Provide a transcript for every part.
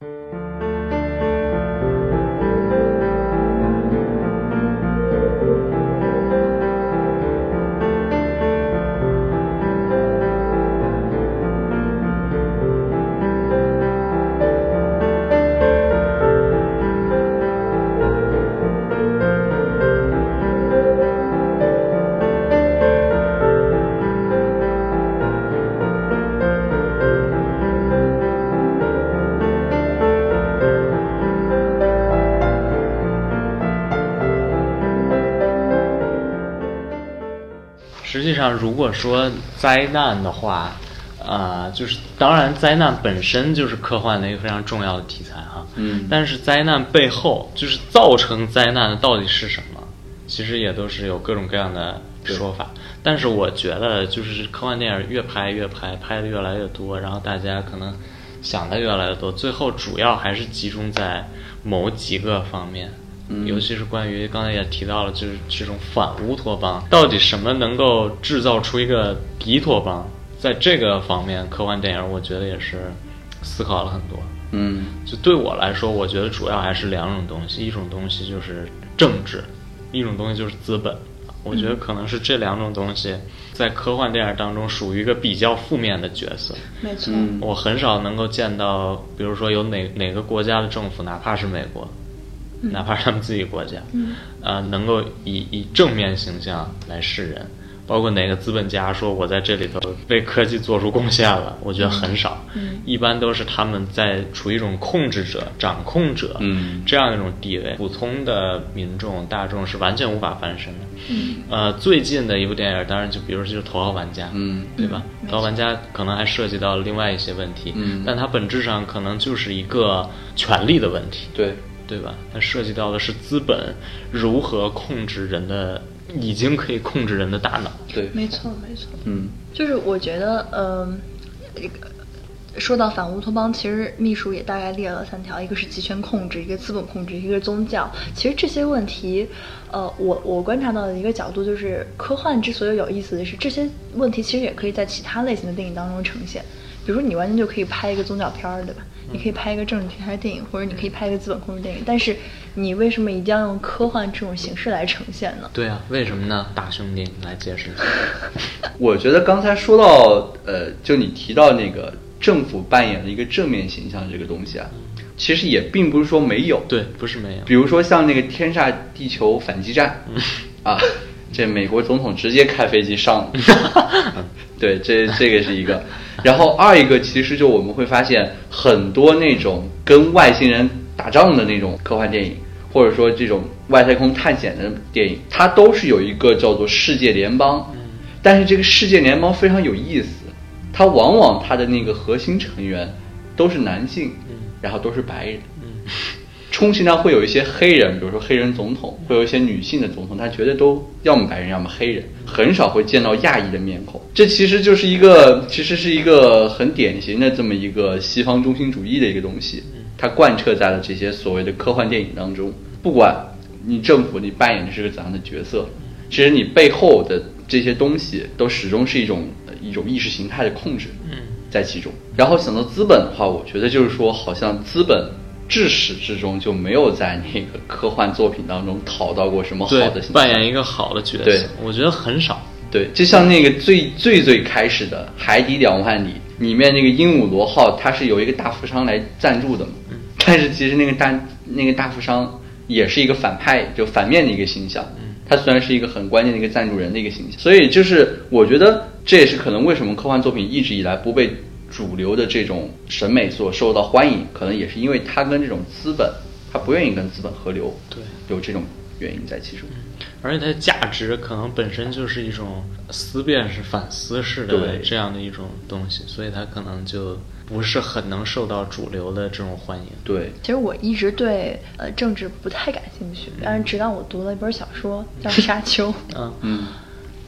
实际上，如果说灾难的话，呃，就是当然，灾难本身就是科幻的一个非常重要的题材哈。嗯但是灾难背后，就是造成灾难的到底是什么，其实也都是有各种各样的说法。但是我觉得，就是科幻电影越拍越拍，拍的越来越多，然后大家可能想的越来越多，最后主要还是集中在某几个方面。嗯尤其是关于刚才也提到了，就是这种反乌托邦，到底什么能够制造出一个敌托邦？在这个方面，科幻电影我觉得也是思考了很多。嗯就对我来说，我觉得主要还是两种东西，一种东西就是政治，一种东西就是资本。我觉得可能是这两种东西在科幻电影当中属于一个比较负面的角色。没错，嗯我很少能够见到，比如说有哪哪个国家的政府，哪怕是美国，哪怕是他们自己国家，呃，能够以以正面形象来示人。包括哪个资本家说我在这里头为科技做出贡献了，我觉得很少。嗯。一般都是他们在处于一种控制者、掌控者，嗯。这样一种地位，普通的民众大众是完全无法翻身的。嗯。呃，最近的一部电影，当然就比如说就是《头号玩家》，嗯。对吧？嗯头号玩家可能还涉及到另外一些问题，嗯。但它本质上可能就是一个权力的问题，对，对吧？它涉及到的是资本如何控制人的，已经可以控制人的大脑。对，没错，没错。嗯就是我觉得，嗯、这个说到反乌托邦，其实秘书也大概列了三条，一个是集权控制，一个资本控制，一个是宗教。其实这些问题，呃，我我观察到的一个角度就是，科幻之所以有意思的是，这些问题其实也可以在其他类型的电影当中呈现。比如说，你完全就可以拍一个宗教片儿，对吧？你可以拍一个政治题材电影，或者你可以拍一个资本控制电影。但是，你为什么一定要用科幻这种形式来呈现呢？对啊，为什么呢？大兄弟，你来解释一下。我觉得刚才说到，呃，就你提到那个政府扮演的一个正面形象这个东西啊，其实也并不是说没有。对，不是没有。比如说像那个《天煞地球反击战》啊，这美国总统直接开飞机上了，对，这这个是一个。然后二一个其实就我们会发现很多那种跟外星人打仗的那种科幻电影，或者说这种外太空探险的电影，它都是有一个叫做世界联邦。但是这个世界联邦非常有意思，它往往它的那个核心成员都是男性，然后都是白人。充其量会有一些黑人，比如说黑人总统，会有一些女性的总统，他绝对都要么白人，要么黑人，很少会见到亚裔的面孔。这其实就是一个，其实是一个很典型的这么一个西方中心主义的一个东西，它贯彻在了这些所谓的科幻电影当中。不管你政府你扮演的是个怎样的角色，其实你背后的这些东西都始终是一种呃一种意识形态的控制。嗯在其中。然后想到资本的话，我觉得就是说，好像资本至始至终就没有在那个科幻作品当中讨到过什么好的形象。扮演一个好的角对色，我觉得很少。对，就像那个最最最开始的《海底两万里》里面那个鹦鹉螺号，它是由一个大富商来赞助的嘛。嗯但是其实那个大那个大富商也是一个反派，就反面的一个形象。嗯他虽然是一个很关键的一个赞助人的一个形象，所以就是我觉得这也是可能为什么科幻作品一直以来不被主流的这种审美所受到欢迎，可能也是因为它跟这种资本，它不愿意跟资本合流，对，有这种原因在其中。而且它的价值可能本身就是一种思辨式、反思式的对。这样的一种东西，所以它可能就不是很能受到主流的这种欢迎。对，其实我一直对呃政治不太感兴趣，但是直到我读了一本小说叫《沙丘》，嗯。嗯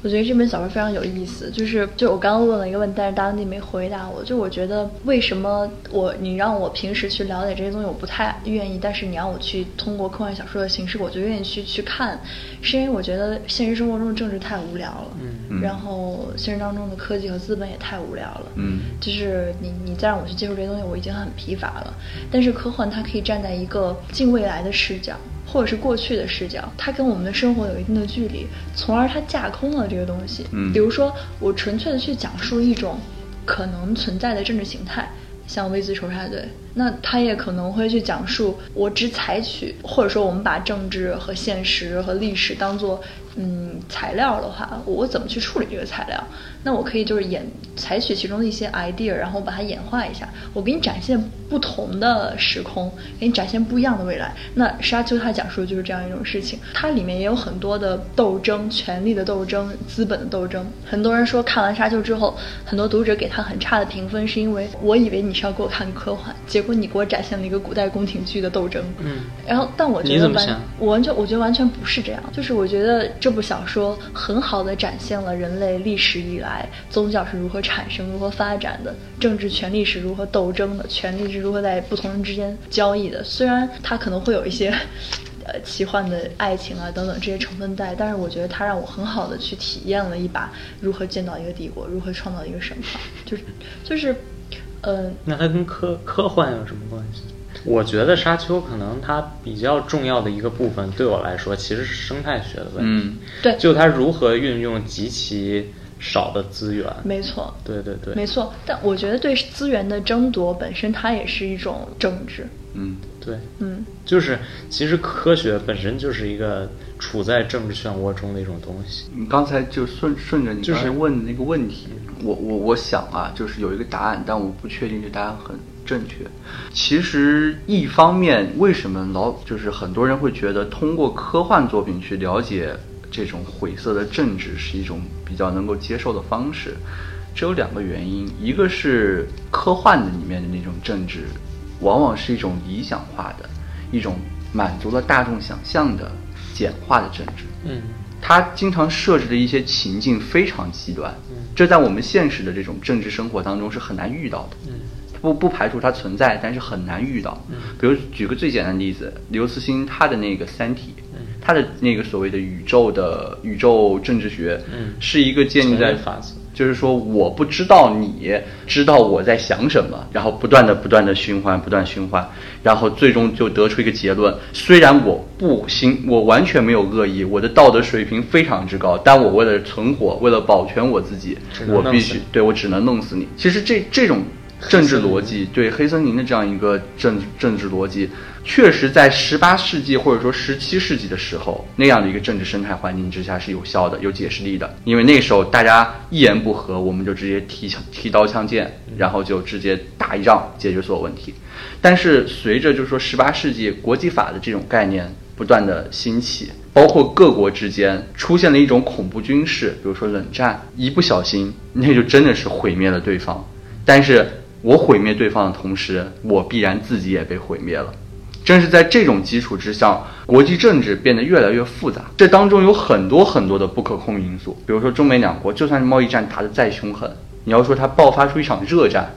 我觉得这本小说非常有意思，就是就我刚刚问了一个问题，但是大地没回答我。就我觉得为什么我你让我平时去了解这些东西，我不太愿意，但是你让我去通过科幻小说的形式，我就愿意去去看，是因为我觉得现实生活中的政治太无聊了，嗯然后现实当中的科技和资本也太无聊了，嗯就是你你再让我去接触这些东西，我已经很疲乏了。但是科幻它可以站在一个近未来的视角。或者是过去的视角，它跟我们的生活有一定的距离，从而它架空了这个东西。嗯比如说我纯粹的去讲述一种可能存在的政治形态，像 V 字仇杀队，那他也可能会去讲述我只采取，或者说我们把政治和现实和历史当做嗯材料的话，我怎么去处理这个材料？那我可以就是演采取其中的一些 idea，然后把它演化一下，我给你展现不同的时空，给你展现不一样的未来。那《沙丘》它讲述的就是这样一种事情，它里面也有很多的斗争，权力的斗争，资本的斗争。很多人说看完《沙丘》之后，很多读者给他很差的评分，是因为我以为你是要给我看科幻，结果你给我展现了一个古代宫廷剧的斗争。嗯，然后但我觉得完你怎么想，我完全我觉得完全不是这样，就是我觉得这这部小说很好的展现了人类历史以来宗教是如何产生、如何发展的，政治权力是如何斗争的，权力是如何在不同人之间交易的。虽然它可能会有一些。呃，奇幻的爱情啊，等等这些成分在，但是我觉得它让我很好的去体验了一把如何建造一个帝国，如何创造一个神话，就是就是，呃，那它跟科科幻有什么关系？我觉得沙丘可能它比较重要的一个部分，对我来说其实是生态学的问题。嗯对就它如何运用极其少的资源。没错，对对对，没错，但我觉得对资源的争夺本身，它也是一种政治。嗯对，嗯，就是其实科学本身就是一个处在政治漩涡中的一种东西。你刚才就顺顺着你就是刚才问的那个问题，我我我想啊，就是有一个答案，但我不确定这答案很正确。其实一方面，为什么老就是很多人会觉得通过科幻作品去了解这种晦涩的政治是一种比较能够接受的方式？这有两个原因，一个是科幻的里面的那种政治，往往是一种理想化的，一种满足了大众想象的简化的政治。嗯他经常设置的一些情境非常极端，这在我们现实的这种政治生活当中是很难遇到的。嗯不不排除它存在，但是很难遇到。比如举个最简单的例子，刘慈欣他的那个《三体》，他的那个所谓的宇宙的宇宙政治学，嗯是一个建立在法则就是说我不知道你知道我在想什么，然后不断的不断的循环，不断循环，然后最终就得出一个结论。虽然我不心，我完全没有恶意，我的道德水平非常之高，但我为了存活，为了保全我自己我必须对我只能弄死你。其实这这种政治逻辑，对黑森林的这样一个政政治逻辑，确实在十八世纪或者说十七世纪的时候，那样的一个政治生态环境之下是有效的、有解释力的。因为那时候大家一言不合，我们就直接提枪提刀枪剑，然后就直接打一仗解决所有问题。但是随着就是说十八世纪国际法的这种概念不断的兴起，包括各国之间出现了一种恐怖军事，比如说冷战，一不小心那就真的是毁灭了对方。但是我毁灭对方的同时，我必然自己也被毁灭了。正是在这种基础之上，国际政治变得越来越复杂。这当中有很多很多的不可控因素，比如说中美两国，就算是贸易战打得再凶狠，你要说它爆发出一场热战，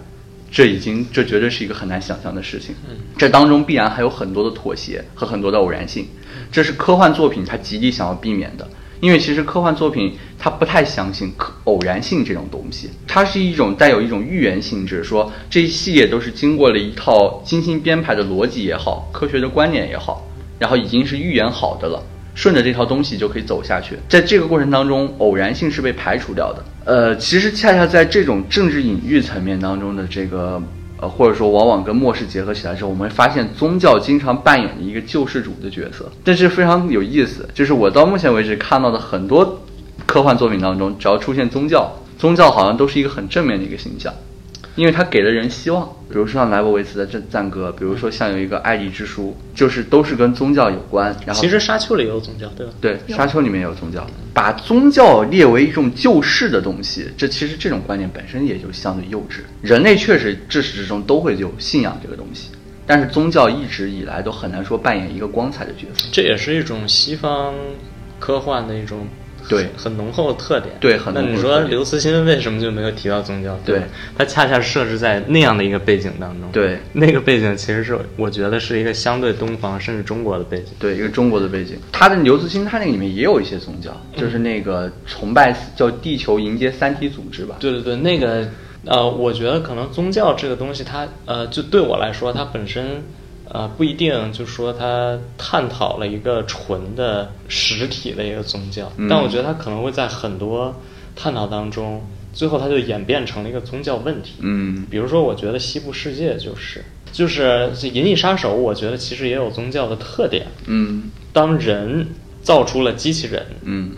这已经这绝对是一个很难想象的事情。这当中必然还有很多的妥协和很多的偶然性，这是科幻作品它极力想要避免的。因为其实科幻作品它不太相信可偶然性这种东西，它是一种带有一种预言性质，说这一系列都是经过了一套精心编排的逻辑也好，科学的观念也好，然后已经是预言好的了，顺着这套东西就可以走下去。在这个过程当中，偶然性是被排除掉的。呃，其实恰恰在这种政治隐喻层面当中的这个或者说往往跟末世结合起来之后，我们会发现宗教经常扮演一个救世主的角色，这是非常有意思。就是我到目前为止看到的很多科幻作品当中，只要出现宗教，宗教好像都是一个很正面的一个形象，因为它给了人希望。比如说像莱博维茨的《赞赞歌》，比如说像有一个《爱丽之书》，就是都是跟宗教有关。然后其实沙丘里也有宗教，对吧？对，沙丘里面也有宗教，把宗教列为一种救世的东西，这其实这种观念本身也就相对幼稚。人类确实至始至终都会有信仰这个东西，但是宗教一直以来都很难说扮演一个光彩的角色。这也是一种西方科幻的一种对很浓厚的特点。对很那你说浓厚的特点刘慈欣为什么就没有提到宗教？对他恰恰设置在那样的一个背景当中。对那个背景其实是我觉得是一个相对东方甚至中国的背景。对，一个中国的背景。他的刘慈欣，他那个里面也有一些宗教，就是那个崇拜叫地球迎接三体组织吧。对对对，那个呃，我觉得可能宗教这个东西它，呃，就对我来说，它本身呃不一定就说它探讨了一个纯的实体的一个宗教，嗯但我觉得它可能会在很多探讨当中，最后它就演变成了一个宗教问题。嗯比如说，我觉得西部世界就是，就是《银翼杀手》，我觉得其实也有宗教的特点。嗯当人造出了机器人，嗯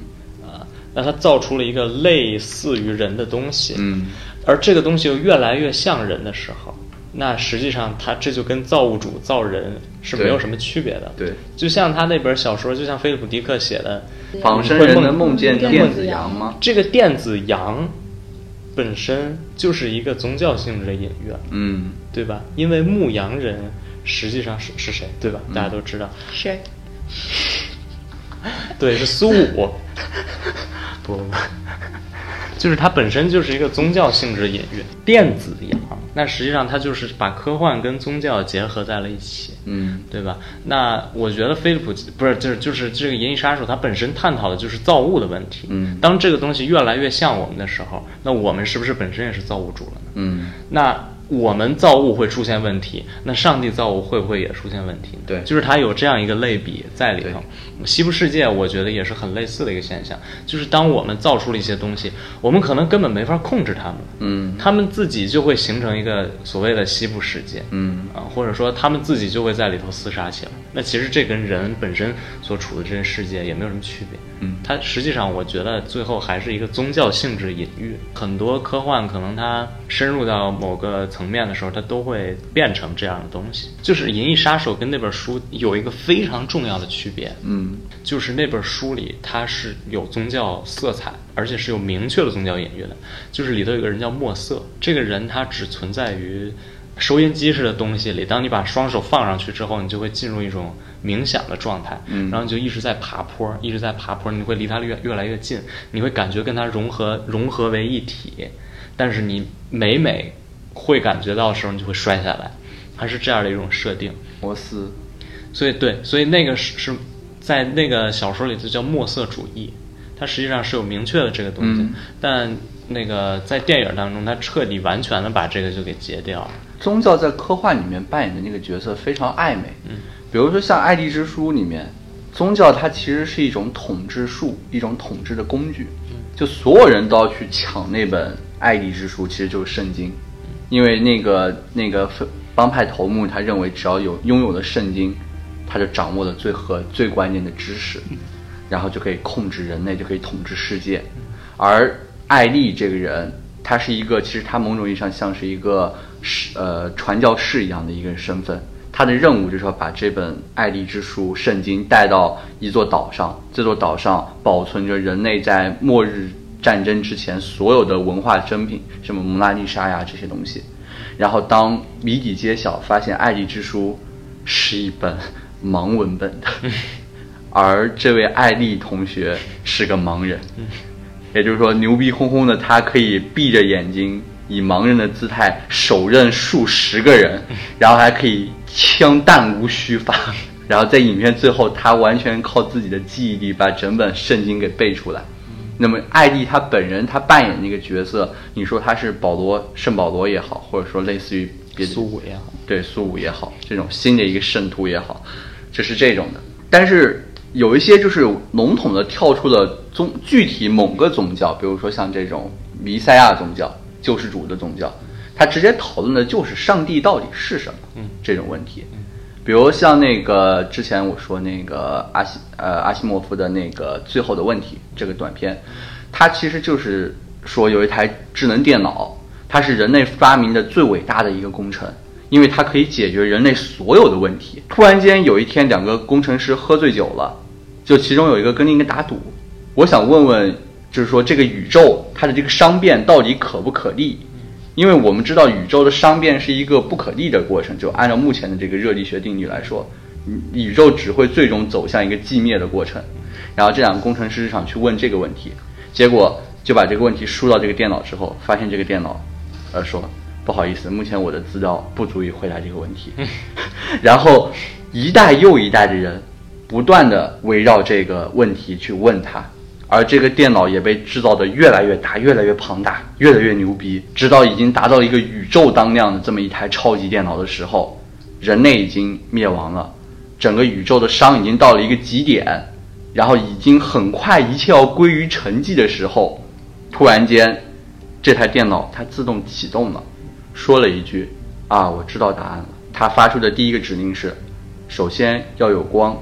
啊，那他造出了一个类似于人的东西，嗯而这个东西又越来越像人的时候，那实际上他这就跟造物主造人是没有什么区别的。对，就像他那本小说，就像菲利普迪克写的，仿生人能梦见电电子子羊羊吗？这个电子羊本身就是一个宗教性质的隐喻，嗯对吧？因为牧羊人实际上是是谁，对吧？大家都知道，谁？对，是苏武。不 不不，就是它本身就是一个宗教性质隐喻。电子羊，那实际上它就是把科幻跟宗教结合在了一起。嗯对吧？那我觉得菲利普不是就是就是这个《银翼杀手》，它本身探讨的就是造物的问题。嗯当这个东西越来越像我们的时候，那我们是不是本身也是造物主了呢？嗯那我们造物会出现问题，那上帝造物会不会也出现问题呢？对就是它有这样一个类比在里头。西部世界我觉得也是很类似的一个现象，就是当我们造出了一些东西，我们可能根本没法控制它们，嗯他们自己就会形成一个所谓的西部世界。嗯啊，或者说他们自己就会在里头厮杀起来。那其实这跟人本身所处的这个世界也没有什么区别。嗯它实际上我觉得最后还是一个宗教性质隐喻。很多科幻可能它深入到某个层面的时候，它都会变成这样的东西。就是《银翼杀手》跟那本书有一个非常重要的区别，嗯就是那本书里它是有宗教色彩，而且是有明确的宗教隐喻的。就是里头有个人叫墨色，这个人他只存在于收音机似的东西里。当你把双手放上去之后，你就会进入一种冥想的状态，嗯然后你就一直在爬坡，一直在爬坡，你会离它越越来越近，你会感觉跟它融合融合为一体。但是你每每会感觉到的时候，你就会摔下来，它是这样的一种设定。摩斯所以对，所以那个是是在那个小说里就叫墨色主义，它实际上是有明确的这个东西，嗯但那个在电影当中，它彻底完全的把这个就给截掉了。宗教在科幻里面扮演的那个角色非常暧昧。嗯，比如说像《爱丽之书》里面，宗教它其实是一种统治术，一种统治的工具。就所有人都要去抢那本《爱丽之书》，其实就是圣经，因为那个那个帮派头目他认为只要有拥有了圣经，他就掌握了最核最关键的知识，然后就可以控制人类，就可以统治世界。而艾丽这个人，他是一个，其实他某种意义上像是一个是呃传教士一样的一个身份。他的任务就是要把这本《爱丽之书》圣经带到一座岛上，这座岛上保存着人类在末日战争之前所有的文化珍品，什么蒙娜丽莎呀这些东西。然后当谜底揭晓，发现《爱丽之书》是一本盲文本的，而这位艾丽同学是个盲人。也就是说，牛逼哄哄的他可以闭着眼睛，以盲人的姿态手刃数十个人，然后还可以枪弹无虚发。然后在影片最后，他完全靠自己的记忆力把整本圣经给背出来。那么，艾丽她本人她扮演那个角色，你说她是保罗圣保罗也好，或者说类似于别的苏武也好，对苏武也好，这种新的一个圣徒也好，就是这种的。但是有一些就是笼统的跳出了宗具体某个宗教，比如说像这种弥赛亚宗教、救世主的宗教，他直接讨论的就是上帝到底是什么，嗯，这种问题。比如像那个之前我说那个阿西呃阿西莫夫的那个最后的问题这个短片，它其实就是说有一台智能电脑，它是人类发明的最伟大的一个工程，因为它可以解决人类所有的问题。突然间有一天，两个工程师喝醉酒了，就其中有一个跟另一个打赌。我想问问，就是说这个宇宙它的这个熵变到底可不可逆？因为我们知道宇宙的熵变是一个不可逆的过程，就按照目前的这个热力学定律来说，宇宇宙只会最终走向一个寂灭的过程。然后这两个工程师想去问这个问题，结果就把这个问题输到这个电脑之后，发现这个电脑，呃说不好意思，目前我的资料不足以回答这个问题。然后一代又一代的人不断的围绕这个问题去问他，而这个电脑也被制造的越来越大、越来越庞大、越来越牛逼，直到已经达到一个宇宙当量的这么一台超级电脑的时候，人类已经灭亡了，整个宇宙的熵已经到了一个极点，然后已经很快一切要归于沉寂的时候，突然间，这台电脑它自动启动了，说了一句：“啊，我知道答案了。”它发出的第一个指令是：首先要有光，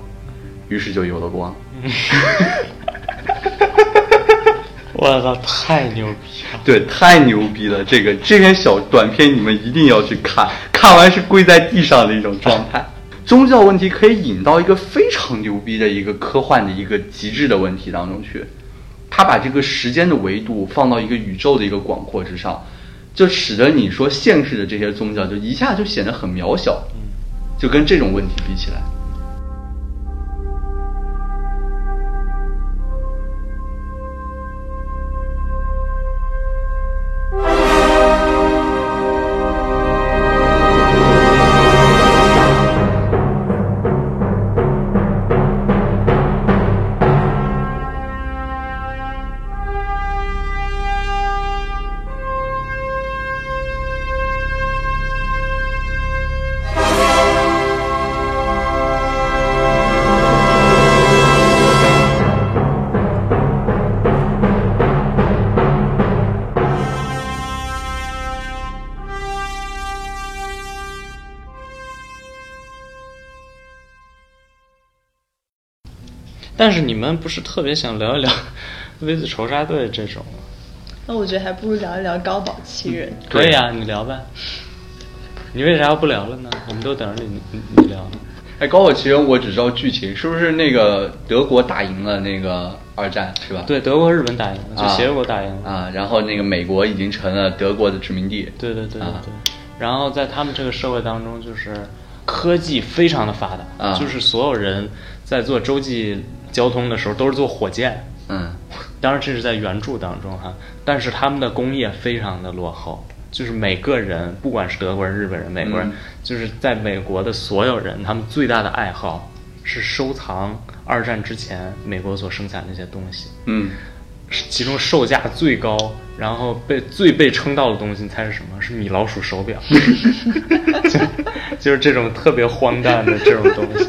于是就有了光。我操，太牛逼了！对，太牛逼了！这个这篇小短片你们一定要去看，看完是跪在地上的一种状态。宗教问题可以引到一个非常牛逼的一个科幻的一个极致的问题当中去，他把这个时间的维度放到一个宇宙的一个广阔之上，就使得你说现实的这些宗教就一下就显得很渺小，就跟这种问题比起来。但是你们不是特别想聊一聊 V 字仇杀队这种吗？那我觉得还不如聊一聊高保奇人。可以啊，你聊吧。你为啥要不聊了呢？我们都等着你你你聊呢。哎，高保奇人我只知道剧情，是不是那个德国打赢了那个二战是吧？对，德国、日本打赢了，就啊协约国打赢了。啊，然后那个美国已经成了德国的殖民地。对对对对啊对。然后在他们这个社会当中，就是科技非常的发达，啊就是所有人在做洲际交通的时候都是坐火箭。嗯当然这是在原著当中哈，但是他们的工业非常的落后，就是每个人，不管是德国人、日本人、美国人，嗯就是在美国的所有人，他们最大的爱好是收藏二战之前美国所生产那些东西。嗯其中售价最高，然后被最被称道的东西，你猜是什么？是米老鼠手表，就 就是这种特别荒诞的这种东西。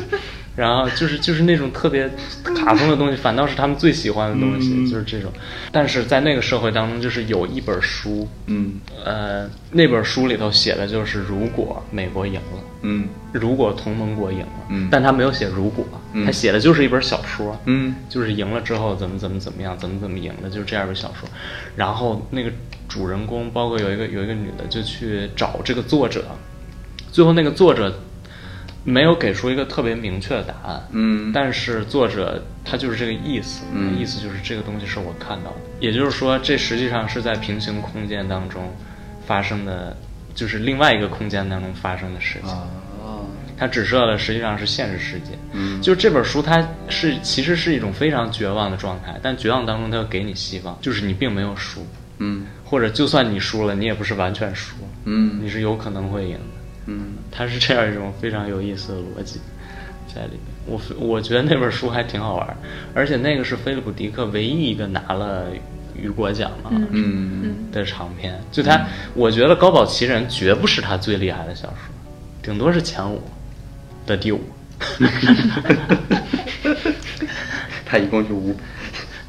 然后就是就是那种特别卡通的东西，反倒是他们最喜欢的东西，嗯。就是这种。但是在那个社会当中，就是有一本书，嗯。呃，那本书里头写的就是如果美国赢了，嗯。如果同盟国赢了，嗯。但他没有写如果，嗯。他写的就是一本小说，嗯。就是赢了之后怎么怎么怎么样，怎么怎么赢的，就是这样一本小说。然后那个主人公，包括有一个有一个女的，就去找这个作者，最后那个作者没有给出一个特别明确的答案，嗯。但是作者他就是这个意思，嗯。意思就是这个东西是我看到的，也就是说，这实际上是在平行空间当中发生的，就是另外一个空间当中发生的事情。啊。它指涉的实际上是现实世界。嗯。就这本书，它是其实是一种非常绝望的状态，但绝望当中它又给你希望，就是你并没有输，嗯。或者就算你输了，你也不是完全输，嗯。你是有可能会赢的。嗯它是这样一种非常有意思的逻辑 在里面。我我觉得那本书还挺好玩，而且那个是菲利普·迪克唯一一个拿了雨果奖嘛、嗯的长篇。就他，我觉得《高保奇人》绝不是他最厉害的小说，顶多是前五的第五。他一共就五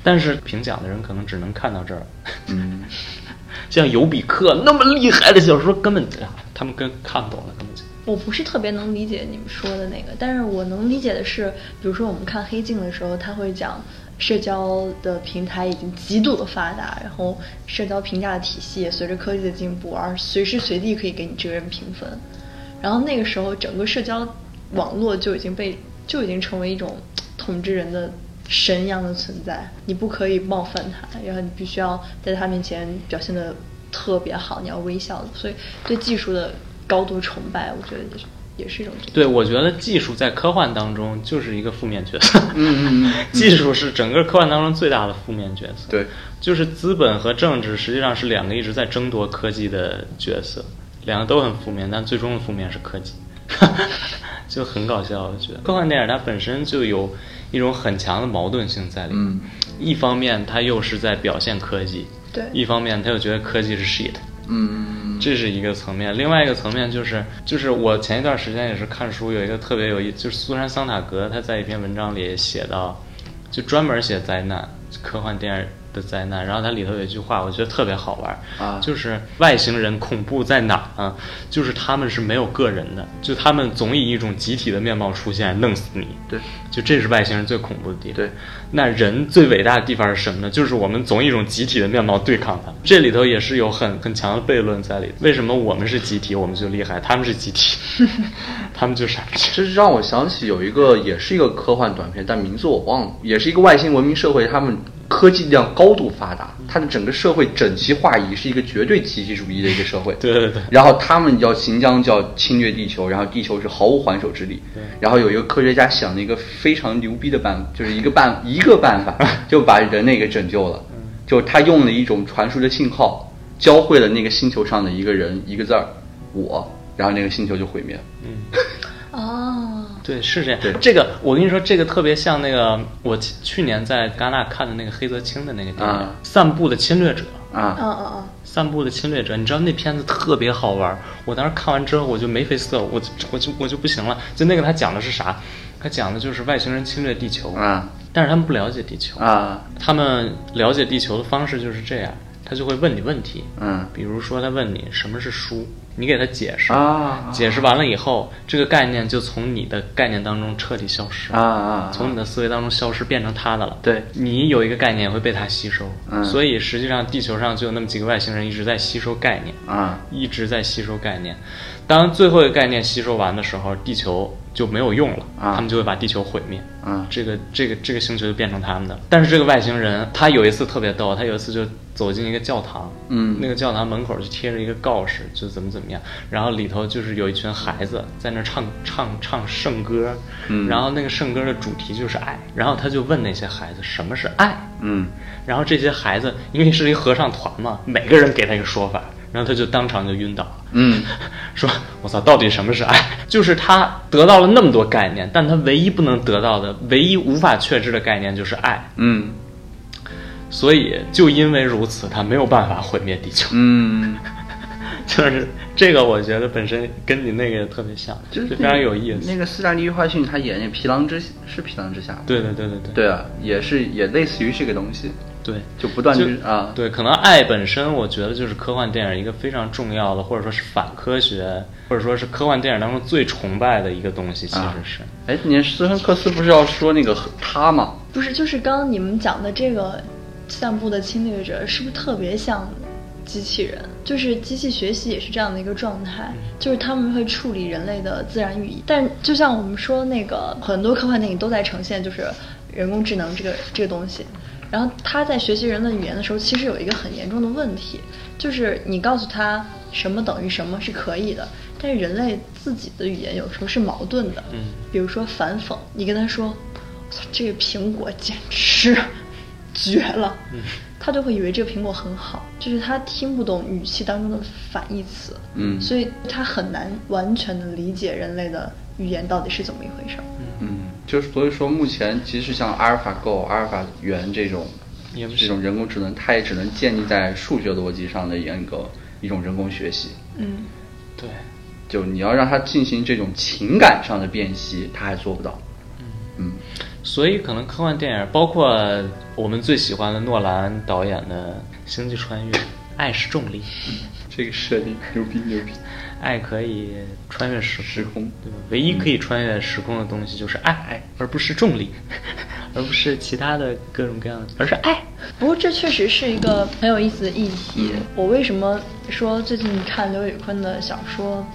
但是评奖的人可能只能看到这儿。嗯 像尤比克那么厉害的小说，根本啊他们更看懂了，我不是特别能理解你们说的那个，但是我能理解的是，比如说我们看《黑镜》的时候，他会讲社交的平台已经极度的发达，然后社交评价的体系也随着科技的进步而随时随地可以给你这个人评分，然后那个时候整个社交网络就已经被就已经成为一种统治人的神一样的存在，你不可以冒犯他，然后你必须要在他面前表现的特别好，你要微笑的，所以对技术的高度崇拜，我觉得也是也是一种。对，我觉得技术在科幻当中就是一个负面角色。嗯嗯嗯，技术是整个科幻当中最大的负面角色。对，就是资本和政治实际上是两个一直在争夺科技的角色，两个都很负面，但最终的负面是科技，就很搞笑。我觉得科幻电影它本身就有一种很强的矛盾性在里面，嗯一方面它又是在表现科技，对一方面他又觉得科技是 shit。嗯这是一个层面，另外一个层面就是，就是我前一段时间也是看书，有一个特别有意，就是苏珊桑塔格他在一篇文章里写到，就专门写灾难，科幻电影的灾难，然后它里头有一句话，我觉得特别好玩，啊就是外星人恐怖在哪儿呢？就是他们是没有个人的，就他们总以一种集体的面貌出现，弄死你。对就这是外星人最恐怖的地方。对，那人最伟大的地方是什么呢？就是我们总以一种集体的面貌对抗他们。这里头也是有很很强的悖论在里。为什么我们是集体，我们就厉害，他们是集体，他们就傻逼？这让我想起有一个也是一个科幻短片，但名字我忘了，也是一个外星文明社会，他们科技力量高度发达，它的整个社会整齐划一，是一个绝对集体主义的一个社会。对对对，然后他们要行将叫侵略地球，然后地球是毫无还手之力。对然后有一个科学家想了一个非常牛逼的办法，就是一个办一个办法就把人类给拯救了。就他用了一种传输的信号，教会了那个星球上的一个人一个字儿“我”，然后那个星球就毁灭了。嗯 哦，对，是这样对。这个我跟你说，这个特别像那个我去去年在戛纳看的那个黑泽清的那个电影《啊散步的侵略者》。啊，嗯嗯嗯，散步的侵略者，你知道那片子特别好玩儿。我当时看完之后，我就眉飞色舞，我就我就我就不行了。就那个他讲的是啥？他讲的就是外星人侵略地球，啊但是他们不了解地球，啊，他们了解地球的方式就是这样，他就会问你问题，嗯比如说他问你什么是书，你给他解释，啊解释完了以后，这个概念就从你的概念当中彻底消失。啊啊，从你的思维当中消失，变成他的了。对。你有一个概念也会被他吸收，嗯。所以实际上地球上就有那么几个外星人一直在吸收概念，啊。一直在吸收概念。当最后一个概念吸收完的时候，地球就没有用了，啊。他们就会把地球毁灭。啊。这个这个这个星球就变成他们的。但是这个外星人，他有一次特别逗，他有一次就走进一个教堂，嗯。那个教堂门口就贴着一个告示，就怎么怎么样，然后里头就是有一群孩子在那唱唱唱圣歌，嗯。然后那个圣歌的主题就是爱，然后他就问那些孩子什么是爱，嗯。然后这些孩子因为是一个合唱团嘛，每个人给他一个说法，然后他就当场就晕倒了。嗯 说：“我操，到底什么是爱？就是他得到了那么多概念，但他唯一不能得到的、唯一无法确知的概念就是爱。嗯所以就因为如此，他没有办法毁灭地球。嗯，就是这个，我觉得本身跟你那个也特别像，就是非常有意思。那个斯大利·约翰逊他演那《皮囊之是皮囊之下》吗？对对对对对对啊，也是也类似于这个东西，对，就不断去啊，对，可能爱本身，我觉得就是科幻电影一个非常重要的，或者说是反科学，或者说是科幻电影当中最崇拜的一个东西，其实啊是。哎，你斯芬克斯不是要说那个他吗？不是，就是刚刚你们讲的这个散步的侵略者，是不是特别像机器人？就是机器学习也是这样的一个状态，就是他们会处理人类的自然语言。但就像我们说那个很多科幻电影都在呈现，就是人工智能这个这个东西。然后他在学习人的语言的时候，其实有一个很严重的问题，就是你告诉他什么等于什么是可以的，但是人类自己的语言有时候是矛盾的。嗯比如说反讽，你跟他说：“我操，这个苹果简直绝了。”他就会以为这个苹果很好，就是他听不懂语气当中的反义词，嗯所以他很难完全的理解人类的语言到底是怎么一回事儿。嗯，就是所以说，目前即使像阿尔法 Go、阿尔法猿这种这种人工智能，它也只能建立在数学逻辑上的严格一种人工学习。嗯，对，就你要让它进行这种情感上的辨析，它还做不到。嗯所以可能科幻电影，包括我们最喜欢的诺兰导演的《星际穿越》，爱是重力，这个设定牛逼牛逼。爱可以穿越时时空对吧？唯一可以穿越时空的东西就是爱，而不是重力，而不是其他的各种各样的，而是爱。不过这确实是一个很有意思的议题。我为什么说最近看刘宇昆的小说，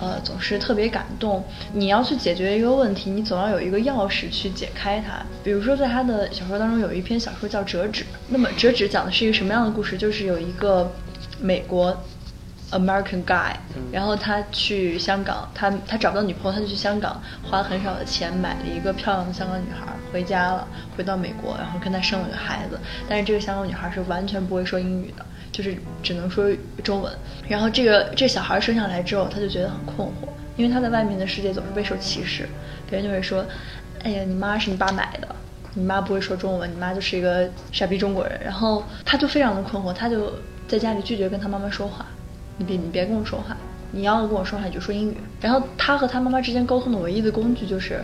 呃，总是特别感动？你要去解决一个问题，你总要有一个钥匙去解开它。比如说，在他的小说当中有一篇小说叫《折纸》，那么《折纸》讲的是一个什么样的故事？就是有一个美国 American guy，然后他去香港，他他找不到女朋友，他就去香港，花了很少的钱买了一个漂亮的香港女孩，回家了，回到美国，然后跟他生了个孩子。但是这个香港女孩是完全不会说英语的，就是只能说中文。然后这个这小孩生下来之后，他就觉得很困惑，因为他在外面的世界总是备受歧视，别人就会说：“哎呀，你妈是你爸买的。”你妈不会说中文，你妈就是一个傻逼中国人，然后他就非常的困惑，他就在家里拒绝跟他妈妈说话，你别你别跟我说话，你要跟我说话你就说英语。然后他和他妈妈之间沟通的唯一的工具就是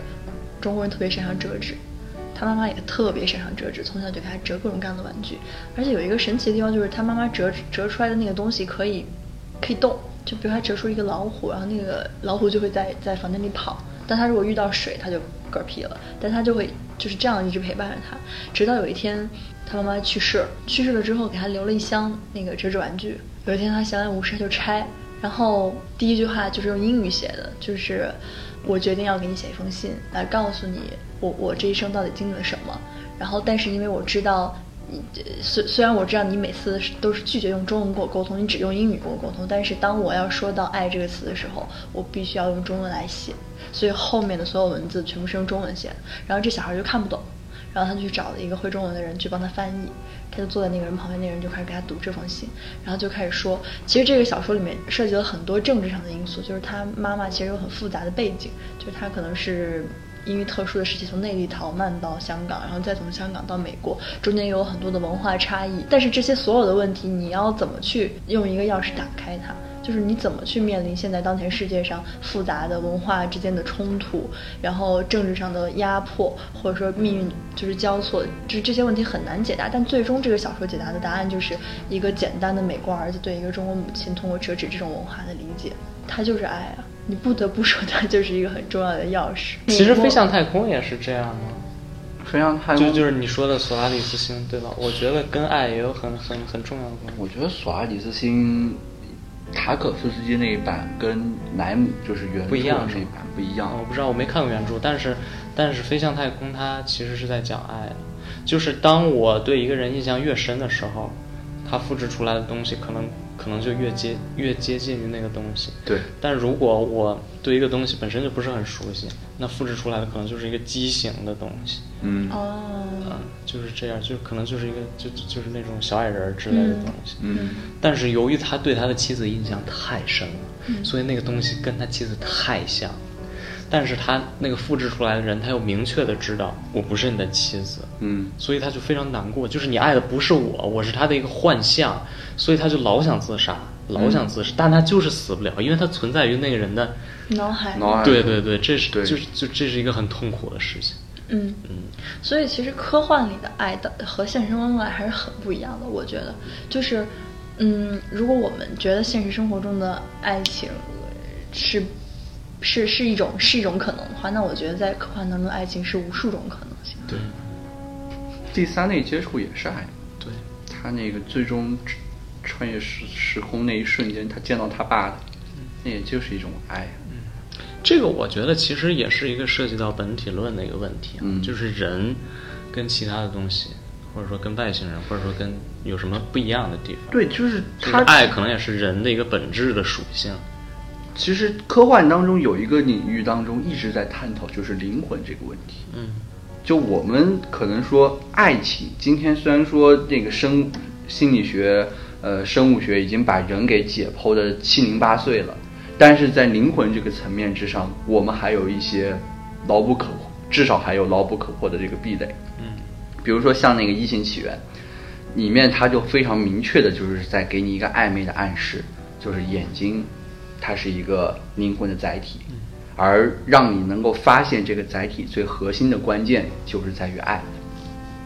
中国人特别擅长折纸，他妈妈也特别擅长折纸，从小就给他折各种各样的玩具，而且有一个神奇的地方就是他妈妈折折出来的那个东西可以可以动，就比如他折出一个老虎，然后那个老虎就会在在房间里跑，但他如果遇到水他就嗝屁了，但他就会。就是这样一直陪伴着他，直到有一天他妈妈去世，去世了之后给他留了一箱那个折纸玩具。有一天他闲来无事他就拆，然后第一句话就是用英语写的，就是我决定要给你写一封信来告诉你我我这一生到底经历了什么。然后但是因为我知道。虽虽然我知道你每次都是拒绝用中文跟我沟通，你只用英语跟我沟通，但是当我要说到“爱”这个词的时候，我必须要用中文来写，所以后面的所有文字全部是用中文写的。然后这小孩就看不懂，然后他就去找了一个会中文的人去帮他翻译，他就坐在那个人旁边，那个人就开始给他读这封信，然后就开始说，其实这个小说里面涉及了很多政治上的因素，就是他妈妈其实有很复杂的背景，就是他可能是。因为特殊的时期，从内地逃难到香港，然后再从香港到美国，中间有很多的文化差异。但是这些所有的问题，你要怎么去用一个钥匙打开它？就是你怎么去面临现在当前世界上复杂的文化之间的冲突，然后政治上的压迫，或者说命运就是交错，就是这些问题很难解答。但最终这个小说解答的答案就是一个简单的美国儿子对一个中国母亲通过折纸这种文化的理解，它就是爱啊。你不得不说，它就是一个很重要的钥匙。其实飞向太空也是这样吗？飞向太空就就是你说的索拉里斯星，对吧？我觉得跟爱也有很很很重要的关系。我觉得索拉里斯星，塔可夫斯基那一版跟莱姆就是原不一样那一版不一样。我不知道，我没看过原著，但是但是飞向太空它其实是在讲爱，就是当我对一个人印象越深的时候，他复制出来的东西可能。可能就越接越接近于那个东西，对。但如果我对一个东西本身就不是很熟悉，那复制出来的可能就是一个畸形的东西。嗯哦，嗯，就是这样，就可能就是一个就就是那种小矮人之类的东西。嗯。但是由于他对他的妻子印象太深了，所以那个东西跟他妻子太像。但是他那个复制出来的人，他又明确的知道我不是你的妻子，嗯，所以他就非常难过。就是你爱的不是我，我是他的一个幻象，所以他就老想自杀，老想自杀，但他就是死不了，因为他存在于那个人的脑海。脑海。对对对，这是就是就这是一个很痛苦的事情。嗯嗯，所以其实科幻里的爱的和现实生活中的爱还是很不一样的。我觉得，就是嗯，如果我们觉得现实生活中的爱情是。是是一种是一种可能的话，那我觉得在科幻当中，爱情是无数种可能性。对，第三类接触也是爱。对，他那个最终穿越时时空那一瞬间，他见到他爸的，那也就是一种爱。嗯，这个我觉得其实也是一个涉及到本体论的一个问题啊，就是人跟其他的东西，或者说跟外星人，或者说跟有什么不一样的地方？对，就是他爱可能也是人的一个本质的属性。其实科幻当中有一个领域当中一直在探讨，就是灵魂这个问题。嗯，就我们可能说爱情，今天虽然说那个生心理学、呃生物学已经把人给解剖的七零八碎了，但是在灵魂这个层面之上，我们还有一些牢不可，至少还有牢不可破的这个壁垒。嗯，比如说像那个《异形起源》，里面它就非常明确的就是在给你一个暧昧的暗示，就是眼睛。它是一个灵魂的载体，而让你能够发现这个载体最核心的关键，就是在于爱。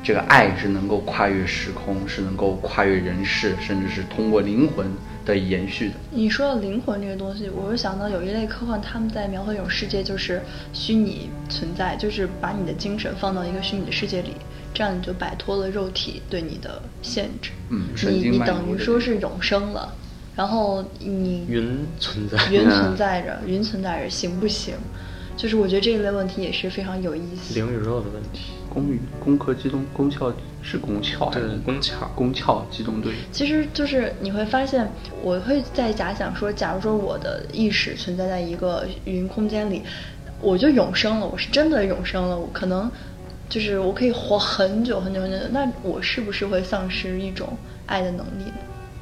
这个爱是能够跨越时空，是能够跨越人世，甚至是通过灵魂的延续的。你说到灵魂这个东西，我就想到有一类科幻，他们在描绘一种世界，就是虚拟存在，就是把你的精神放到一个虚拟的世界里，这样你就摆脱了肉体对你的限制。嗯，你你等于说是永生了。然后你云存在，云存在着，云存在着，行不行？就是我觉得这一类问题也是非常有意思。灵与肉的问题，攻与攻壳机动攻壳是攻壳还对是攻壳攻壳机动队？其实就是你会发现，我会在假想说，假如说我的意识存在在一个云空间里，我就永生了，我是真的永生了，我可能就是我可以活很久很久很久，那我是不是会丧失一种爱的能力呢？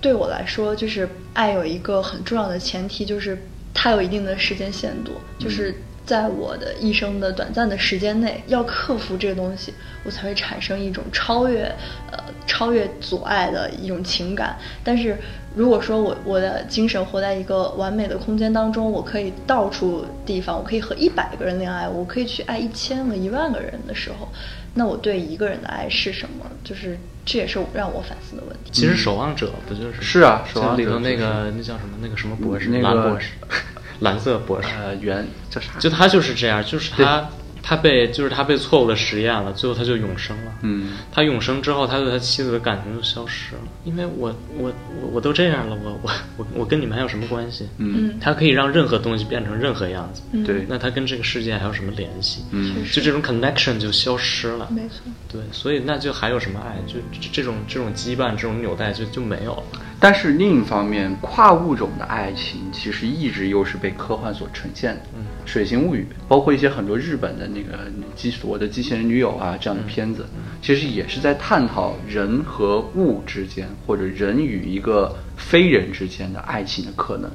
对我来说，就是爱有一个很重要的前提，就是它有一定的时间限度，就是在我的一生的短暂的时间内，要克服这个东西，我才会产生一种超越呃超越阻碍的一种情感。但是如果说我我的精神活在一个完美的空间当中，我可以到处地方，我可以和一百个人恋爱，我可以去爱一千个、一万个人的时候，那我对一个人的爱是什么？就是这也是让我反思的问题。其实《守望者》不就是是啊守望者里头那个那叫什么那个什么博士，那个蓝博士，蓝色博士，呃，原叫啥？就他就是这样，就是他他被就是他被错误的实验了，最后他就永生了。嗯他永生之后，他对他妻子的感情就消失了，因为我我我我都这样了，我我我我跟你们还有什么关系？嗯他可以让任何东西变成任何样子，嗯对那他跟这个世界还有什么联系？嗯就这种 connection 就消失了。没错。对，所以那就还有什么爱？就这这种这种羁绊、这种纽带就就没有了。但是另一方面，跨物种的爱情其实一直又是被科幻所呈现的。嗯水形物语》包括一些很多日本的那个机所谓的机器人女友啊这样的片子，其实也是在探讨人和物之间，或者人与一个非人之间的爱情的可能。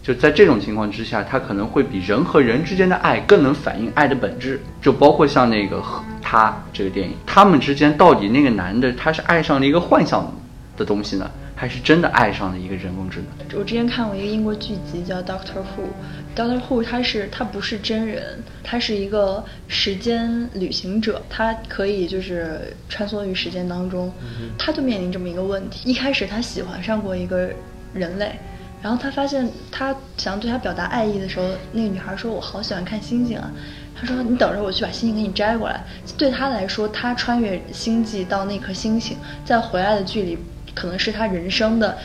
就在这种情况之下，它可能会比人和人之间的爱更能反映爱的本质。就包括像那个和他这个电影，他们之间到底那个男的他是爱上了一个幻想的东西呢，还是真的爱上了一个人工智能？我之前看过一个英国剧集叫《Doctor Who》，Doctor Who 他是他不是真人，他是一个时间旅行者，他可以就是穿梭于时间当中，他就面临这么一个问题。一开始他喜欢上过一个人类，然后他发现他想对他表达爱意的时候，那个女孩说：“我好喜欢看星星啊。”他说：“你等着，我去把星星给你摘过来。”对他来说，他穿越星际到那颗星星，再回来的距离，可能是他人生的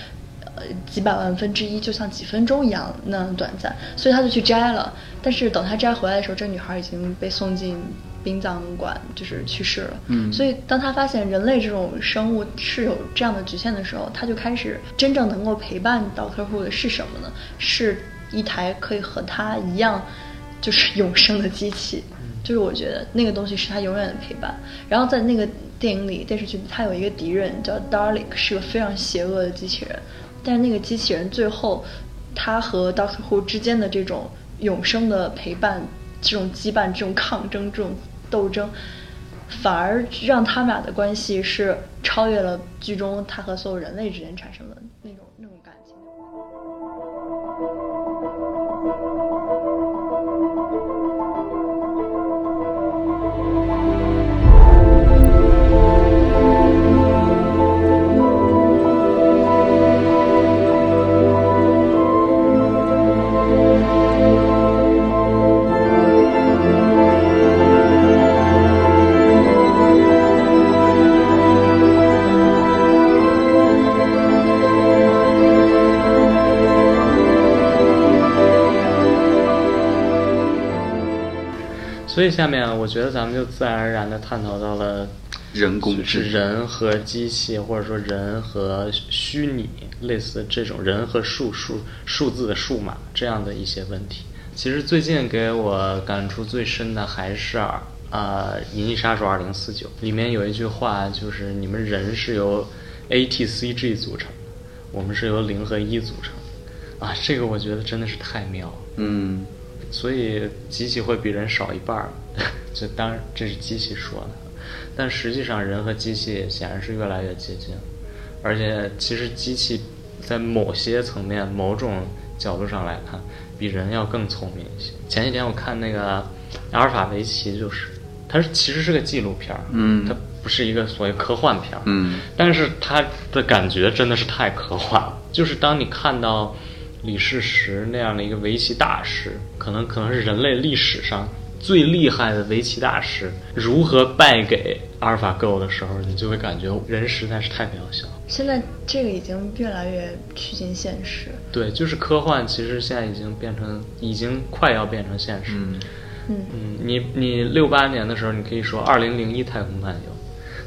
呃几百万分之一，就像几分钟一样那样短暂，所以他就去摘了。但是等他摘回来的时候，这女孩已经被送进殡葬馆，就是去世了。嗯所以当他发现人类这种生物是有这样的局限的时候，他就开始真正能够陪伴到客户的是什么呢？是一台可以和他一样，就是永生的机器。就是我觉得那个东西是他永远的陪伴。然后在那个电影里、电视剧里，他有一个敌人叫 Dalek，是个非常邪恶的机器人。但是那个机器人最后，他和 Doctor Who 之间的这种永生的陪伴、这种羁绊、这种抗争、这种斗争，反而让他们俩的关系是超越了剧中他和所有人类之间产生的所以下面我觉得咱们就自然而然的探讨到了人工智能人和机器，或者说人和虚拟，类似这种人和数数数字的数码这样的一些问题。其实最近给我感触最深的还是啊，呃《银翼杀手二零四九》里面有一句话，就是你们人是由 A T C G 组成的，我们是由零和一组成。啊，这个我觉得真的是太妙了。嗯所以机器会比人少一半儿，这当然这是机器说的，但实际上人和机器显然是越来越接近，而且其实机器在某些层面、某种角度上来看，比人要更聪明一些。前几天我看那个《阿尔法围棋》，就是它是其实是个纪录片儿，嗯。它不是一个所谓科幻片儿，嗯。但是它的感觉真的是太科幻了。就是当你看到李世石那样的一个围棋大师，可能可能是人类历史上最厉害的围棋大师，如何败给阿尔法 Go 的时候，你就会感觉人实在是太渺小。现在这个已经越来越趋近现实。对，就是科幻，其实现在已经变成，已经快要变成现实。嗯，嗯，嗯，你你六八年的时候，你可以说二零零一太空漫游，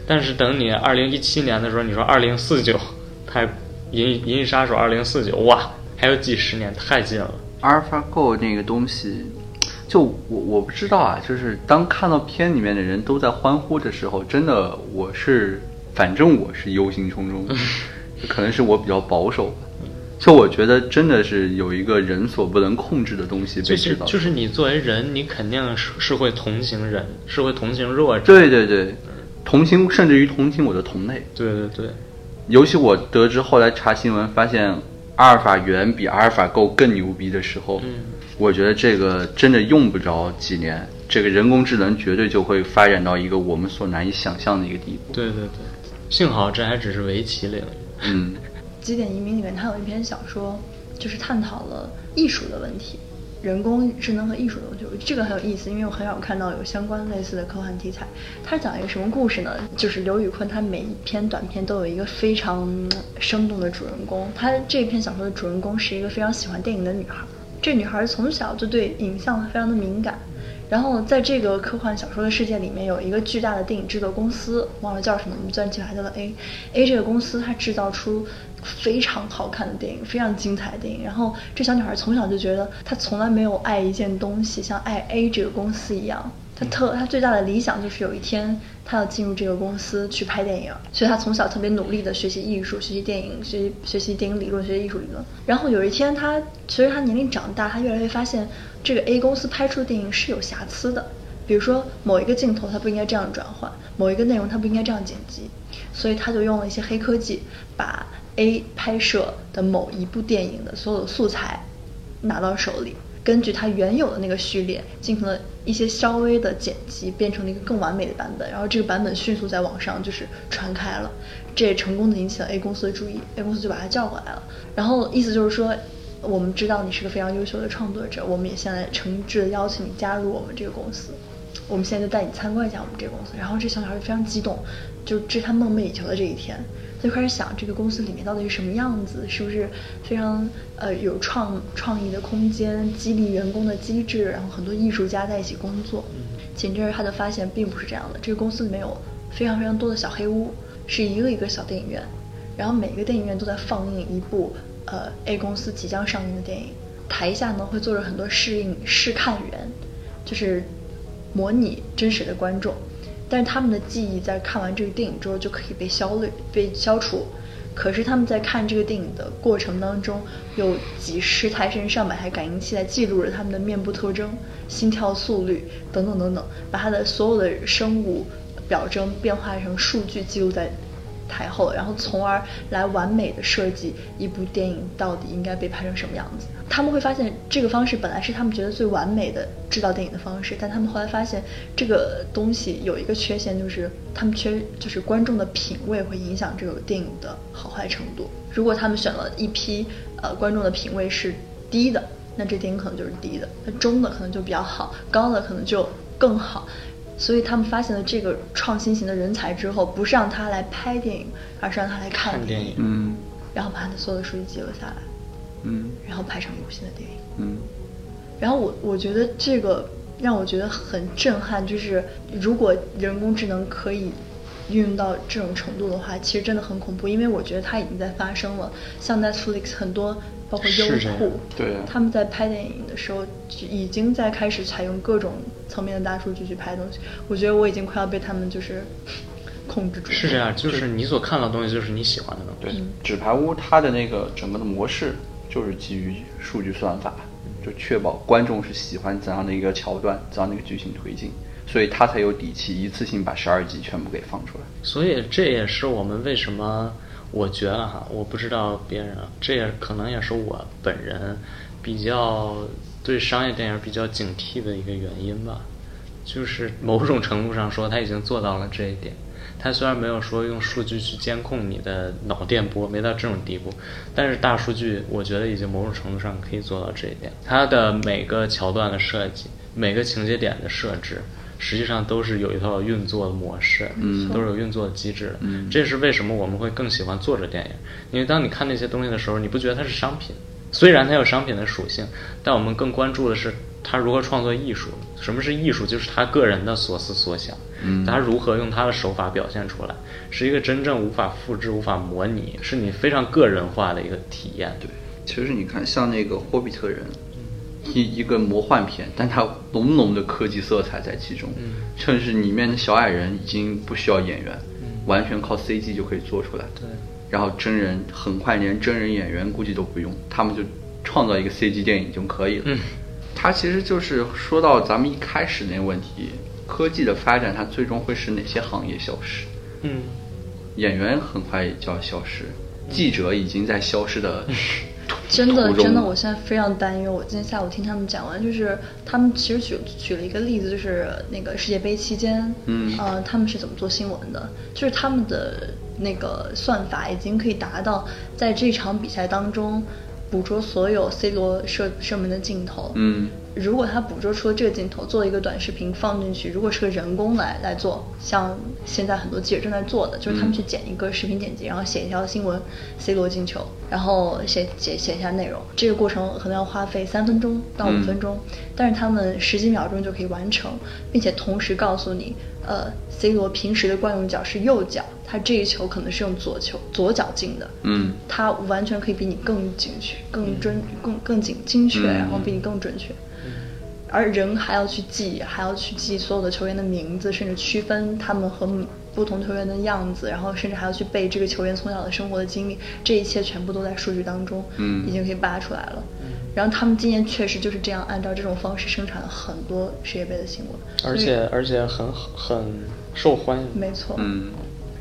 但是等你二零一七年的时候，你说二零四九太银银翼杀手二零四九，哇，还有几十年，太近了。AlphaGo 那个东西，就我我不知道啊，就是当看到片里面的人都在欢呼的时候，真的我是，反正我是忧心忡忡，可能是我比较保守吧。就我觉得真的是有一个人所不能控制的东西被就是制造，就是你作为人，你肯定是是会同情人，是会同情弱者。对对对，同情甚至于同情我的同类。对对对，尤其我得知后来查新闻发现阿尔法远比阿尔法 Go 更牛逼的时候，嗯我觉得这个真的用不着几年，这个人工智能绝对就会发展到一个我们所难以想象的一个地步。对对对，幸好这还只是围棋领域。嗯，《极点移民》里面它有一篇小说，就是探讨了艺术的问题，人工智能和艺术的问题。我觉得这个很有意思，因为我很少看到有相关类似的科幻题材。它讲一个什么故事呢？就是刘宇昆他每一篇短片都有一个非常生动的主人公。他这篇小说的主人公是一个非常喜欢电影的女孩。这女孩从小就对影像非常的敏感，然后在这个科幻小说的世界里面，有一个巨大的电影制作公司，忘了叫什么，我们钻记牌叫做 A。A 这个公司它制造出非常好看的电影，非常精彩的电影。然后这小女孩从小就觉得，她从来没有爱一件东西像爱 A 这个公司一样。她特她最大的理想就是有一天她要进入这个公司去拍电影，所以她从小特别努力的学习艺术、学习电影、学习学习电影理论、学习艺术理论。然后有一天她随着她年龄长大，她越来越发现这个 A 公司拍出的电影是有瑕疵的。比如说某一个镜头它不应该这样转换，某一个内容它不应该这样剪辑，所以他就用了一些黑科技，把 A 拍摄的某一部电影的所有的素材拿到手里，根据它原有的那个序列进行了一些稍微的剪辑，变成了一个更完美的版本。然后这个版本迅速在网上就是传开了，这也成功的引起了 A 公司的注意，A 公司就把他叫过来了。然后意思就是说。我们知道你是个非常优秀的创作者，我们也现在诚挚的邀请你加入我们这个公司。我们现在就带你参观一下我们这个公司。然后这小女孩非常激动，就这是她梦寐以求的这一天，她就开始想这个公司里面到底是什么样子，是不是非常呃有创创意的空间，激励员工的机制，然后很多艺术家在一起工作。紧接着他就发现并不是这样的，这个公司里面有非常非常多的小黑屋，是一个一个小电影院，然后每个电影院都在放映一部呃 A 公司即将上映的电影，台下呢会坐着很多试映试看员，就是模拟真实的观众，但是他们的记忆在看完这个电影之后就可以被消滤、被消除。可是他们在看这个电影的过程当中，有几十台甚至上百台感应器在记录着他们的面部特征、心跳速率等等等等，把他的所有的生物表征变化成数据记录在台后，然后从而来完美的设计一部电影到底应该被拍成什么样子。他们会发现这个方式本来是他们觉得最完美的制造电影的方式，但他们后来发现这个东西有一个缺陷，就是他们缺就是观众的品味会影响这个电影的好坏程度。如果他们选了一批呃观众的品味是低的，那这电影可能就是低的；那中的可能就比较好，高的可能就更好。所以他们发现了这个创新型的人才之后，不是让他来拍电影，而是让他来看电影。嗯。然后把他的所有的数据记录下来，嗯。然后拍成一部新的电影。嗯。然后我我觉得这个让我觉得很震撼，就是如果人工智能可以运用到这种程度的话，其实真的很恐怖，因为我觉得它已经在发生了。像 Netflix 很多，包括优酷，对啊他们在拍电影的时候就已经在开始采用各种层面的大数据去拍东西。我觉得我已经快要被他们就是控制住了。是这样，就是你所看到的东西就是你喜欢的东西。对，纸牌屋它的那个整个的模式就是基于数据算法，就确保观众是喜欢怎样的一个桥段，怎样的一个剧情推进，所以它才有底气一次性把十二集全部给放出来。所以这也是我们为什么我觉得哈，我不知道别人，这也可能也是我本人比较对商业电影比较警惕的一个原因吧。就是某种程度上说，他已经做到了这一点。他虽然没有说用数据去监控你的脑电波，没到这种地步，但是大数据我觉得已经某种程度上可以做到这一点。它的每个桥段的设计，每个情节点的设置，实际上都是有一套运作的模式，嗯都是有运作的机制的。嗯这是为什么我们会更喜欢作者电影，因为当你看那些东西的时候，你不觉得它是商品，虽然它有商品的属性，但我们更关注的是他如何创作艺术。什么是艺术？就是他个人的所思所想，嗯他如何用他的手法表现出来，是一个真正无法复制、无法模拟，是你非常个人化的一个体验。对，其实你看，像那个《霍比特人》，一一个魔幻片，但它浓浓的科技色彩在其中，嗯甚至里面的小矮人已经不需要演员，完全靠 CG 就可以做出来。对，然后真人很快连真人演员估计都不用，他们就创造一个 CG 电影就可以了。嗯，它其实就是说到咱们一开始那个问题，科技的发展它最终会使哪些行业消失？嗯，演员很快就要消失，记者已经在消失的途 真的真的，我现在非常担忧。我今天下午听他们讲完，就是他们其实举举了一个例子，就是那个世界杯期间，嗯呃，他们是怎么做新闻的？就是他们的那个算法已经可以达到在这场比赛当中捕捉所有 C 罗射射门的镜头，嗯如果他捕捉出了这个镜头，做一个短视频放进去，如果是个人工来来做，像现在很多记者正在做的，就是他们去剪一个视频剪辑，然后写一条新闻，C 罗进球，然后写写写一下内容，这个过程可能要花费三分钟到五嗯。分钟，但是他们十几秒钟就可以完成，并且同时告诉你，呃，C 罗平时的惯用脚是右脚，他这一球可能是用左球左脚进的，嗯。他完全可以比你更精确、更准、更更精精确，嗯。然后比你更准确。而人还要去记，还要去记所有的球员的名字，甚至区分他们和不同球员的样子，然后甚至还要去背这个球员从小的生活的经历，这一切全部都在数据当中，嗯已经可以扒出来了。然后他们今年确实就是这样，按照这种方式生产了很多世界杯的新闻，而且而且很很受欢迎。没错，嗯，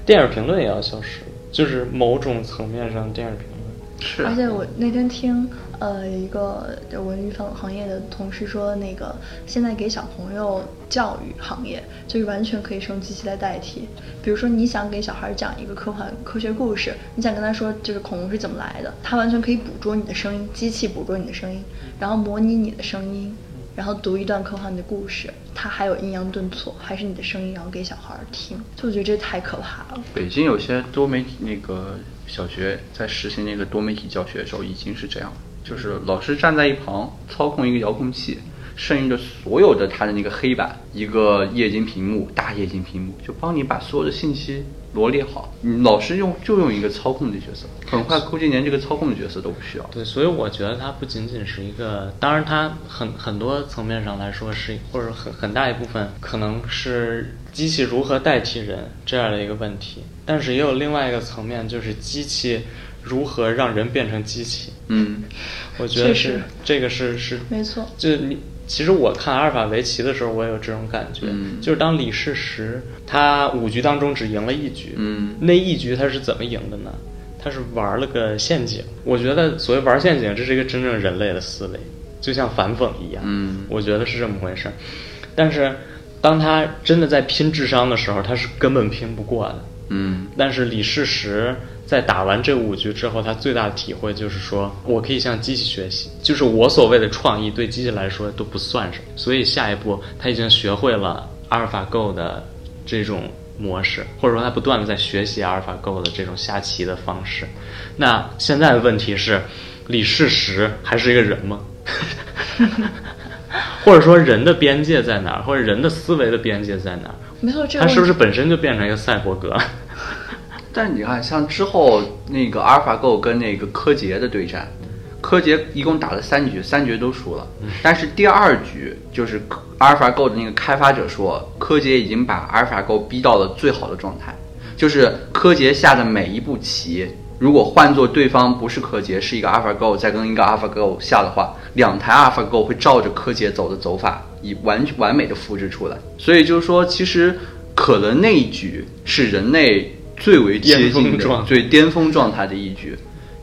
电影评论也要消失，就是某种层面上电影评论。是啊。而且我那天听呃一个就文娱行行业的同事说，那个现在给小朋友教育行业就是完全可以用机器来代替。比如说你想给小孩讲一个科幻科学故事，你想跟他说就是恐龙是怎么来的，他完全可以捕捉你的声音，机器捕捉你的声音，然后模拟你的声音。然后读一段科幻的故事，它还有抑扬顿挫，还是你的声音，然后给小孩听，就我觉得这太可怕了。北京有些多媒体那个小学在实行那个多媒体教学的时候，已经是这样，就是老师站在一旁操控一个遥控器，剩余的所有的他的那个黑板，一个液晶屏幕，大液晶屏幕，就帮你把所有的信息罗列好。你老师用就用一个操控的角色，很快估计连这个操控的角色都不需要。对，所以我觉得它不仅仅是一个，当然它很很多层面上来说是，或者很很大一部分可能是机器如何代替人这样的一个问题，但是也有另外一个层面，就是机器如何让人变成机器。嗯我觉得是这个是是没错就是你其实我看阿尔法围棋的时候，我也有这种感觉，嗯就是当李世石他五局当中只赢了一局，嗯那一局他是怎么赢的呢？他是玩了个陷阱。我觉得所谓玩陷阱，这是一个真正人类的思维，就像反讽一样。嗯我觉得是这么回事儿。但是当他真的在拼智商的时候，他是根本拼不过的。嗯但是李世石在打完这五局之后，他最大的体会就是说，我可以向机器学习，就是我所谓的创意对机器来说都不算什么。所以下一步他已经学会了阿尔法 Go 的这种模式，或者说他不断的在学习阿尔法 Go 的这种下棋的方式。那现在的问题是，李世石还是一个人吗？或者说人的边界在哪儿，或者人的思维的边界在哪儿？没错，这个他是不是本身就变成一个赛博格？但你看，像之后那个阿尔法 Go 跟那个柯洁的对战，柯洁一共打了三局，三局都输了。但是第二局就是阿尔法 Go 的那个开发者说，柯洁已经把阿尔法 Go 逼到了最好的状态，就是柯洁下的每一步棋，如果换做对方不是柯洁，是一个 AlphaGo 再跟一个 AlphaGo 下的话，两台 AlphaGo 会照着柯洁走的走法，以完完美的复制出来。所以就是说，其实可能那一局是人类最为接近的最巅峰状态的一局，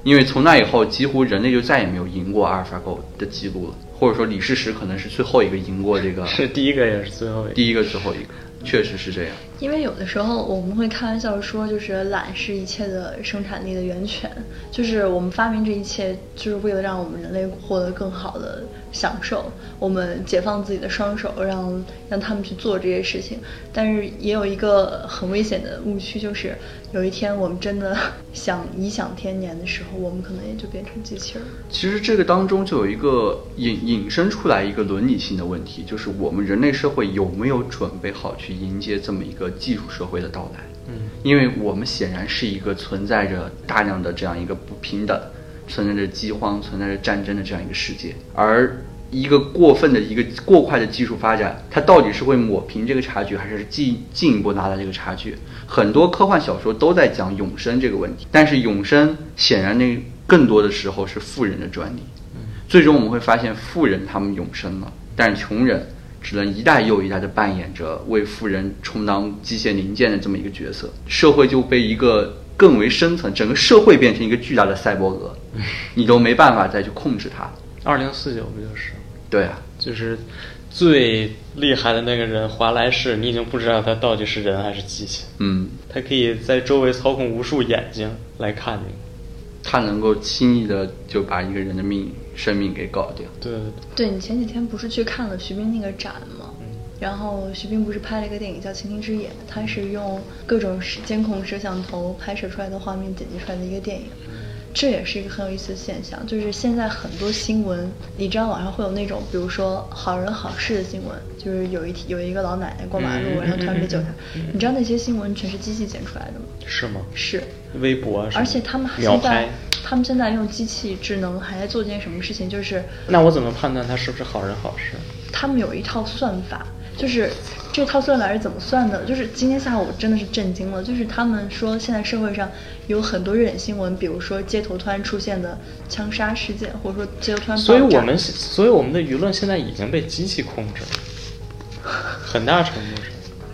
因为从那以后，几乎人类就再也没有赢过 AlphaGo 的记录了，或者说李世石可能是最后一个赢过这个 是第一个也是最后一个。第一个最后一个。确实是这样。因为有的时候我们会开玩笑说，就是懒是一切的生产力的源泉，就是我们发明这一切，就是为了让我们人类获得更好的享受。我们解放自己的双手，让让他们去做这些事情。但是也有一个很危险的误区，就是有一天我们真的想颐享天年的时候，我们可能也就变成机器人。其实这个当中就有一个引引申出来一个伦理性的问题，就是我们人类社会有没有准备好去迎接这么一个技术社会的到来？嗯，因为我们显然是一个存在着大量的这样一个不平等、存在着饥荒、存在着战争的这样一个世界，而一个过分的一个过快的技术发展，它到底是会抹平这个差距，还是进进一步拉大这个差距？很多科幻小说都在讲永生这个问题，但是永生显然那更多的时候是富人的专利。最终我们会发现，富人他们永生了，但是穷人只能一代又一代的扮演着为富人充当机械零件的这么一个角色，社会就被一个更为深层，整个社会变成一个巨大的赛博格，你都没办法再去控制它。二零四九不就是？对啊，就是最厉害的那个人华莱士，你已经不知道他到底是人还是机器。嗯，他可以在周围操控无数眼睛来看你。他能够轻易的就把一个人的命生命给搞掉。对对对，对你前几天不是去看了徐冰那个展吗？然后徐冰不是拍了一个电影叫《倾听之眼》，他是用各种监控摄像头拍摄出来的画面剪辑出来的一个电影。这也是一个很有意思的现象，就是现在很多新闻，你知道网上会有那种，比如说好人好事的新闻，就是有一有一个老奶奶过马路，嗯然后突然被救下嗯嗯，你知道那些新闻全是机器剪出来的吗？是吗？是，微博什么而且他们秒现在拍。他们现在用机器智能还在做件什么事情，就是那我怎么判断他是不是好人好事？他们有一套算法，就是这套算法是怎么算的？就是今天下午我真的是震惊了，就是他们说现在社会上有很多热点新闻，比如说街头突然出现的枪杀事件，或者说街头突然。所以我们所以我们的舆论现在已经被机器控制了，很大程度上。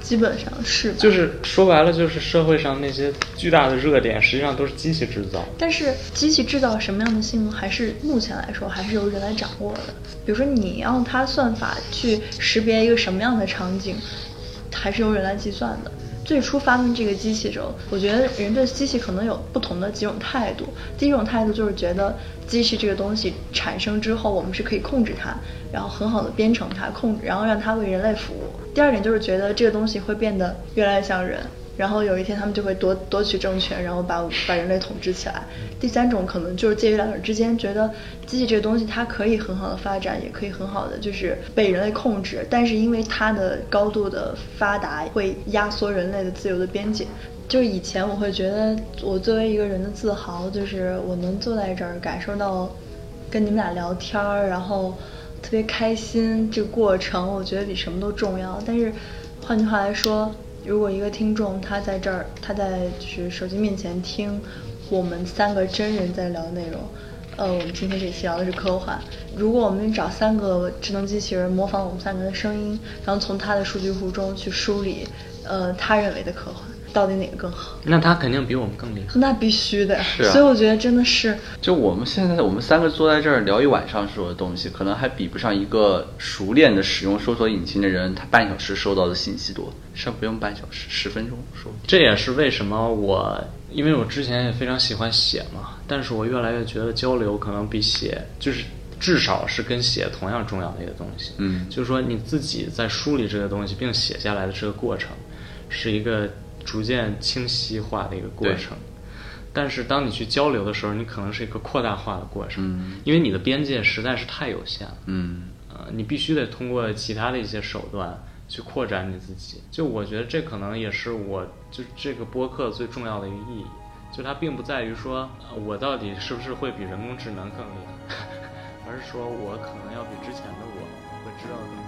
基本上是吧就是说白了，就是社会上那些巨大的热点，实际上都是机器制造。但是机器制造什么样的新闻，还是目前来说还是由人来掌握的。比如说你要它算法去识别一个什么样的场景，还是由人来计算的。最初发明这个机器时候，我觉得人对机器可能有不同的几种态度。第一种态度就是觉得机器这个东西产生之后，我们是可以控制它，然后很好的编程它，控制，然后让它为人类服务。第二点就是觉得这个东西会变得越来越像人，然后有一天他们就会夺夺取政权，然后把把人类统治起来。第三种可能就是介于两者之间，觉得机器这个东西它可以很好的发展，也可以很好的就是被人类控制，但是因为它的高度的发达，会压缩人类的自由的边界。就是以前我会觉得，我作为一个人的自豪，就是我能坐在这儿感受到跟你们俩聊天儿，然后特别开心，这个过程我觉得比什么都重要。但是换句话来说，如果一个听众他在这儿，他在就是手机面前听我们三个真人在聊的内容，呃，我们今天这期聊的是科幻。如果我们找三个智能机器人模仿我们三个的声音，然后从他的数据库中去梳理，呃，他认为的科幻到底哪个更好？那他肯定比我们更厉害。那必须的，是啊所以我觉得真的是，就我们现在我们三个坐在这儿聊一晚上说的东西，可能还比不上一个熟练的使用搜索引擎的人，他半小时收到的信息多，甚至不用半小时，十分钟说。这也是为什么我，因为我之前也非常喜欢写嘛，但是我越来越觉得交流可能比写就是至少是跟写同样重要的一个东西。嗯就是说你自己在梳理这个东西并写下来的这个过程，是一个逐渐清晰化的一个过程。但是当你去交流的时候，你可能是一个扩大化的过程，嗯因为你的边界实在是太有限了。嗯呃，你必须得通过其他的一些手段去扩展你自己。就我觉得这可能也是我就这个播客最重要的一个意义，就它并不在于说呃我到底是不是会比人工智能更厉害，而是说我可能要比之前的我会知道更多。